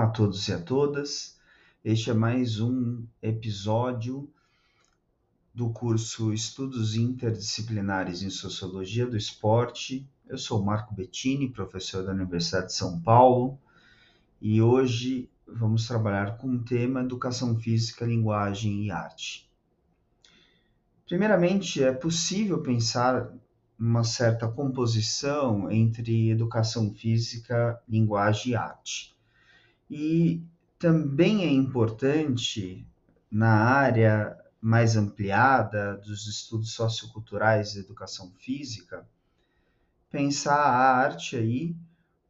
Olá a todos e a todas. Este é mais um episódio do curso Estudos Interdisciplinares em Sociologia do Esporte. Eu sou Marco Bettini, professor da Universidade de São Paulo, e hoje vamos trabalhar com o tema Educação Física, Linguagem e Arte. Primeiramente, é possível pensar uma certa composição entre educação física, linguagem e arte. E também é importante, na área mais ampliada dos estudos socioculturais de educação física, pensar a arte aí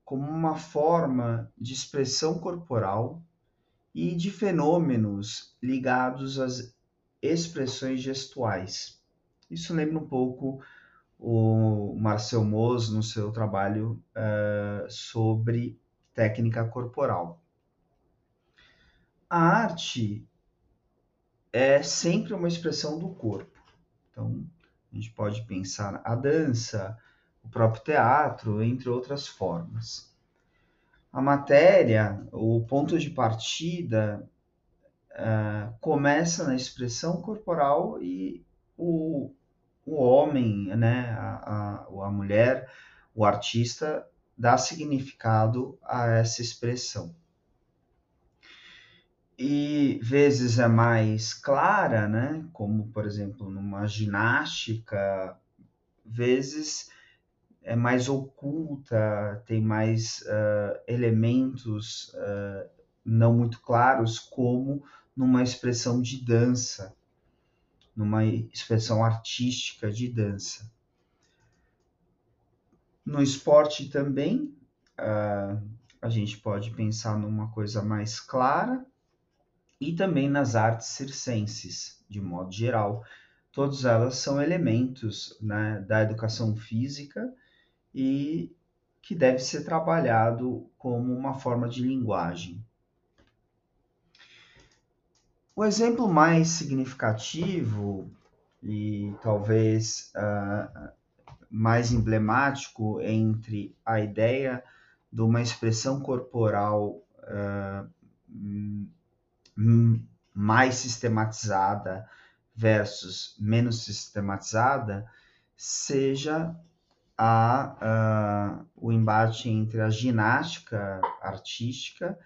como uma forma de expressão corporal e de fenômenos ligados às expressões gestuais. Isso lembra um pouco o Marcel Moos no seu trabalho uh, sobre técnica corporal. A arte é sempre uma expressão do corpo. Então, a gente pode pensar a dança, o próprio teatro, entre outras formas. A matéria, o ponto de partida, uh, começa na expressão corporal e o, o homem, né, a, a, a mulher, o artista, dá significado a essa expressão. E vezes é mais clara, né, como por exemplo numa ginástica, vezes é mais oculta, tem mais uh, elementos uh, não muito claros, como numa expressão de dança numa expressão artística de dança. No esporte também, uh, a gente pode pensar numa coisa mais clara, e também nas artes circenses, de modo geral. Todas elas são elementos né, da educação física e que deve ser trabalhado como uma forma de linguagem. O exemplo mais significativo e talvez uh, mais emblemático entre a ideia de uma expressão corporal uh, mais sistematizada versus menos sistematizada seja a, o embate entre a ginástica artística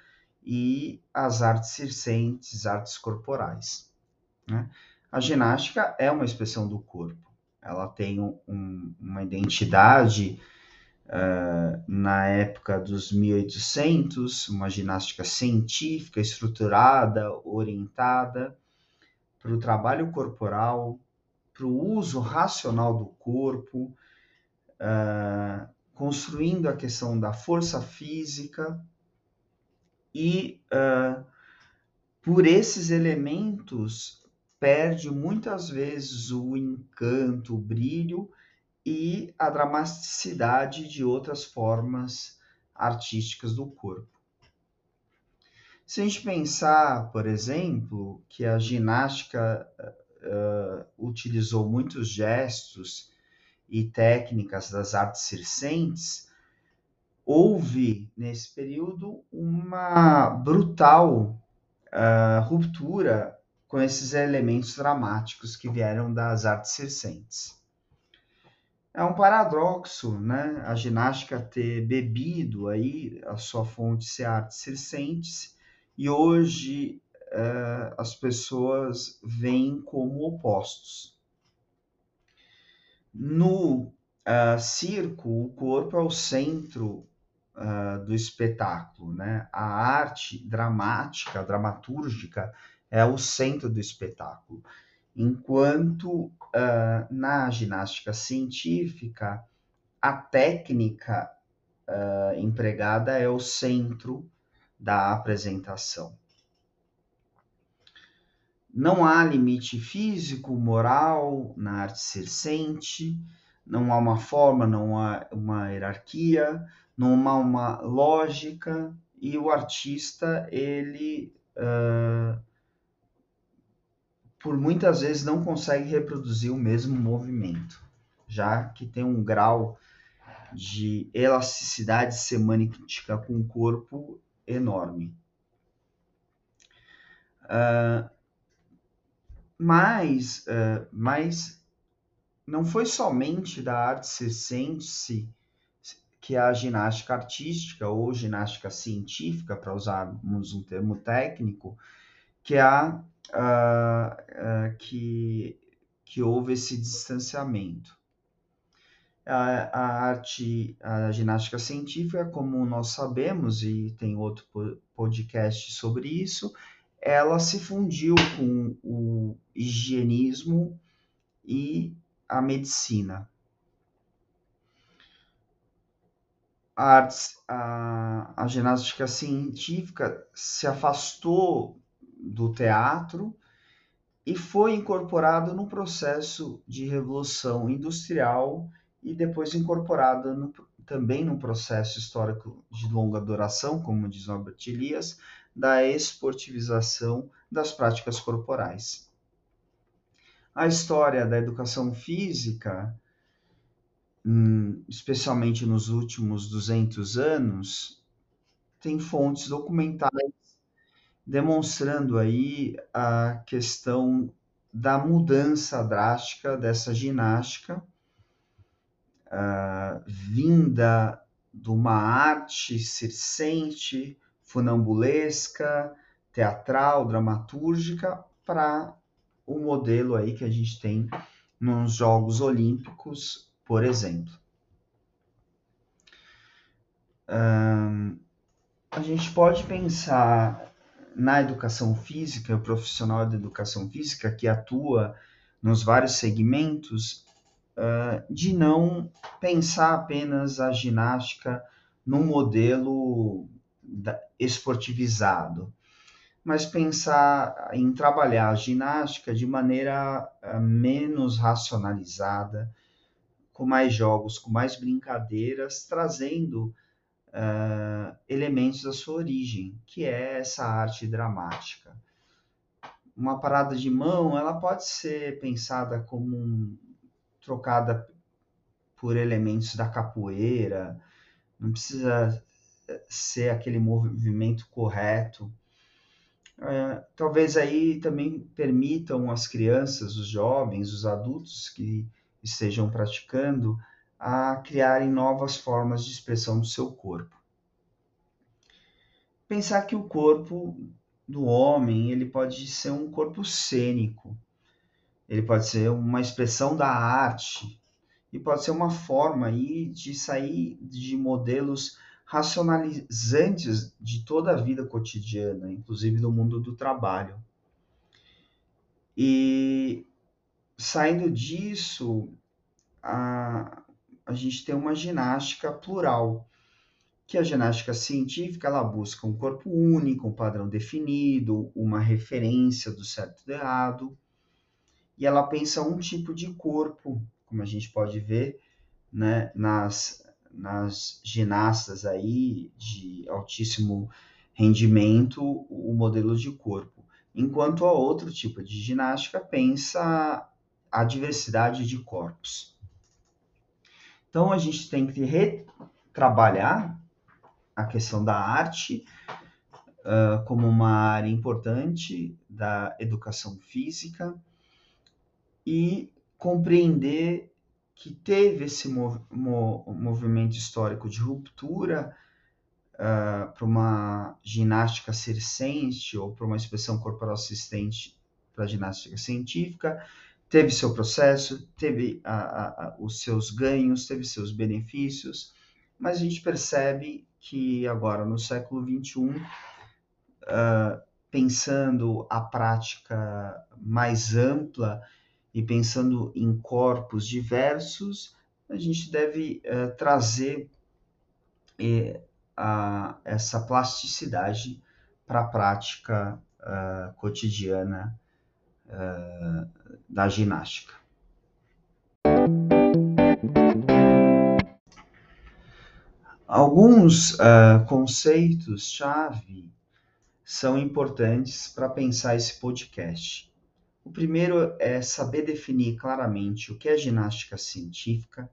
e as artes circenses, artes corporais. Né? A ginástica é uma expressão do corpo, ela tem um, uma identidade uh, na época dos 1800, uma ginástica científica, estruturada, orientada para o trabalho corporal, para o uso racional do corpo, uh, construindo a questão da força física, e uh, por esses elementos perde muitas vezes o encanto, o brilho e a dramaticidade de outras formas artísticas do corpo. Se a gente pensar, por exemplo, que a ginástica uh, utilizou muitos gestos e técnicas das artes circenses, houve nesse período uma brutal uh, ruptura com esses elementos dramáticos que vieram das artes circenses. É um paradoxo, né? A ginástica ter bebido aí a sua fonte ser artes circenses e hoje uh, as pessoas veem como opostos. No uh, circo, o corpo é o centro uh, do espetáculo, né? A arte dramática, dramatúrgica, é o centro do espetáculo. Enquanto uh, na ginástica científica, a técnica uh, empregada é o centro da apresentação. Não há limite físico, moral na arte circense, não há uma forma, não há uma hierarquia, numa uma lógica e o artista ele uh, muitas vezes não consegue reproduzir o mesmo movimento, já que tem um grau de elasticidade semântica com o corpo enorme. Uh, mas, uh, mas não foi somente da arte circense que a ginástica artística ou ginástica científica, para usarmos um termo técnico, que, há, uh, que, que houve esse distanciamento. A, a, arte, a ginástica científica, como nós sabemos, e tem outro podcast sobre isso, ela se fundiu com o higienismo e a medicina. A, a, a ginástica científica se afastou do teatro e foi incorporado no processo de revolução industrial e depois incorporada no, também no processo histórico de longa duração, como diz Norbert Elias, da esportivização das práticas corporais. A história da educação física, hum, especialmente nos últimos 200 anos, tem fontes documentais demonstrando aí a questão da mudança drástica dessa ginástica uh, vinda de uma arte circense, funambulesca, teatral, dramatúrgica, para o modelo aí que a gente tem nos Jogos Olímpicos, por exemplo. A gente pode pensar na educação física, o profissional da educação física que atua nos vários segmentos, uh, de não pensar apenas a ginástica num modelo esportivizado, mas pensar em trabalhar a ginástica de maneira uh, menos racionalizada, com mais jogos, com mais brincadeiras, trazendo uh, elementos da sua origem, que é essa arte dramática. Uma parada de mão, ela pode ser pensada como um, trocada por elementos da capoeira, não precisa ser aquele movimento correto. É, talvez aí também permitam as crianças, os jovens, os adultos que estejam praticando a criarem novas formas de expressão do seu corpo. Pensar que o corpo do homem ele pode ser um corpo cênico, ele pode ser uma expressão da arte e pode ser uma forma aí de sair de modelos racionalizantes de toda a vida cotidiana, inclusive do mundo do trabalho. E saindo disso, a, a gente tem uma ginástica plural, que a ginástica científica ela busca um corpo único, um padrão definido, uma referência do certo e do errado, e ela pensa um tipo de corpo, como a gente pode ver né, nas, nas ginastas aí de altíssimo rendimento, o modelo de corpo. Enquanto a outro tipo de ginástica pensa a diversidade de corpos. Então a gente tem que retrabalhar a questão da arte uh, como uma área importante da educação física e compreender que teve esse mov movimento histórico de ruptura uh, para uma ginástica circense ou para uma expressão corporal assistente para ginástica científica, teve seu processo, teve a, a, a, os seus ganhos, teve seus benefícios, mas a gente percebe que agora, no século XXI, uh, ah, pensando a prática mais ampla e pensando em corpos diversos, a gente deve uh, trazer uh, essa plasticidade para a prática uh, cotidiana da ginástica. Alguns conceitos-chave são importantes para pensar esse podcast. O primeiro é saber definir claramente o que é ginástica científica.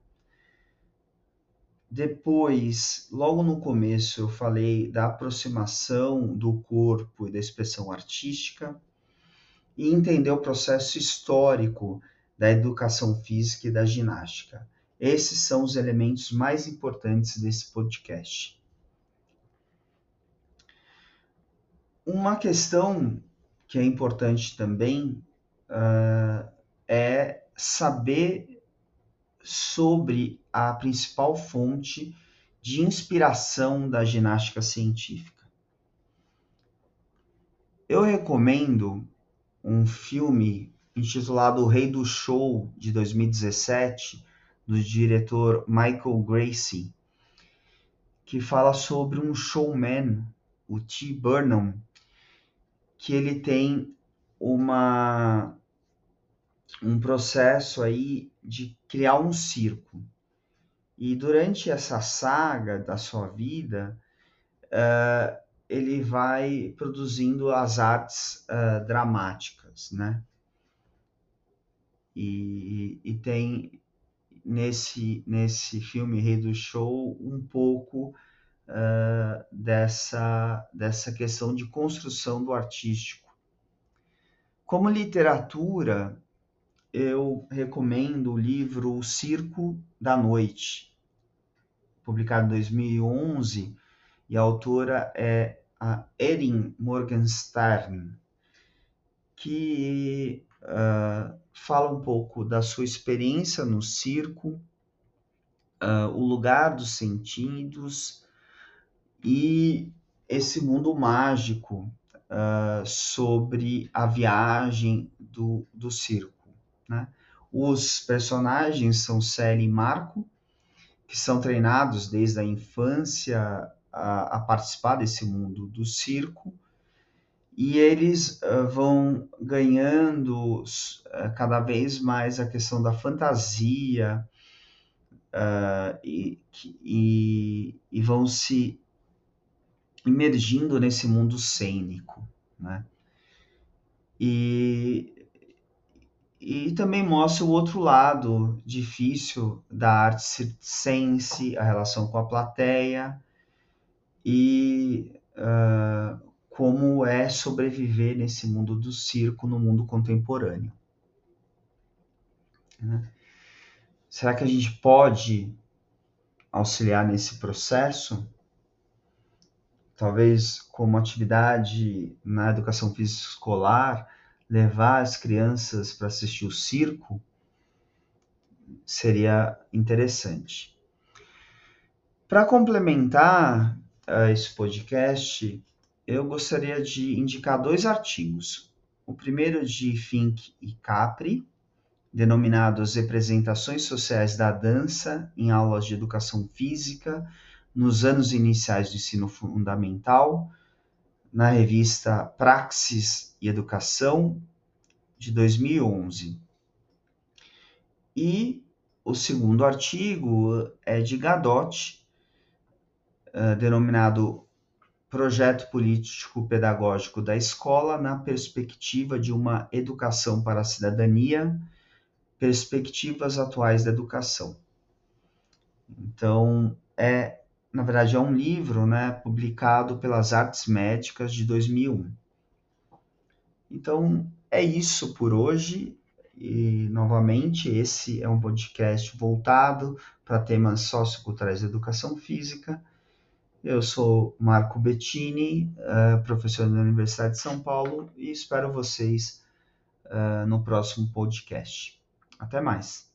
Depois, logo no começo, eu falei da aproximação do corpo e da expressão artística. E entender o processo histórico da educação física e da ginástica. Esses são os elementos mais importantes desse podcast. Uma questão que é importante também uh, é saber sobre a principal fonte de inspiração da ginástica científica. Eu recomendo um filme intitulado O Rei do Show, de 2017, do diretor Michael Gracie, que fala sobre um showman, o T. Burnham, que ele tem uma um processo aí de criar um circo. E durante essa saga da sua vida, uh, ele vai produzindo as artes uh, dramáticas, né? E, e, tem nesse, nesse filme Rei do Show um pouco uh, dessa, dessa questão de construção do artístico. Como literatura, eu recomendo o livro O Circo da Noite, publicado em 2011, e a autora é a Erin Morgenstern, que uh, fala um pouco da sua experiência no circo, uh, o lugar dos sentidos e esse mundo mágico uh, sobre a viagem do, do circo. Né? Os personagens são Sally e Marco, que são treinados desde a infância a, a participar desse mundo do circo, e eles uh, vão ganhando uh, cada vez mais a questão da fantasia uh, e, e, e, vão se imergindo nesse mundo cênico, né? E e também mostra o outro lado difícil da arte circense, a relação com a plateia e uh, como é sobreviver nesse mundo do circo, no mundo contemporâneo. Né? Será que a gente pode auxiliar nesse processo? Talvez como atividade na educação física escolar, levar as crianças para assistir o circo seria interessante. Para complementar uh, esse podcast, eu gostaria de indicar dois artigos. O primeiro de Fink e Capri, denominado As Representações Sociais da Dança em Aulas de Educação Física nos anos iniciais do ensino fundamental, na revista Praxis e Educação, de 2011. E o segundo artigo é de Gadot, denominado Projeto Político Pedagógico da Escola na Perspectiva de uma Educação para a Cidadania, Perspectivas Atuais da Educação. Então, é na verdade, é um livro né, publicado pelas Artes Médicas de 2001. Então, é isso por hoje. E, novamente, esse é um podcast voltado para temas socioculturais de educação física. Eu sou Marco Bettini, uh, professor da Universidade de São Paulo, e espero vocês uh, no próximo podcast. Até mais.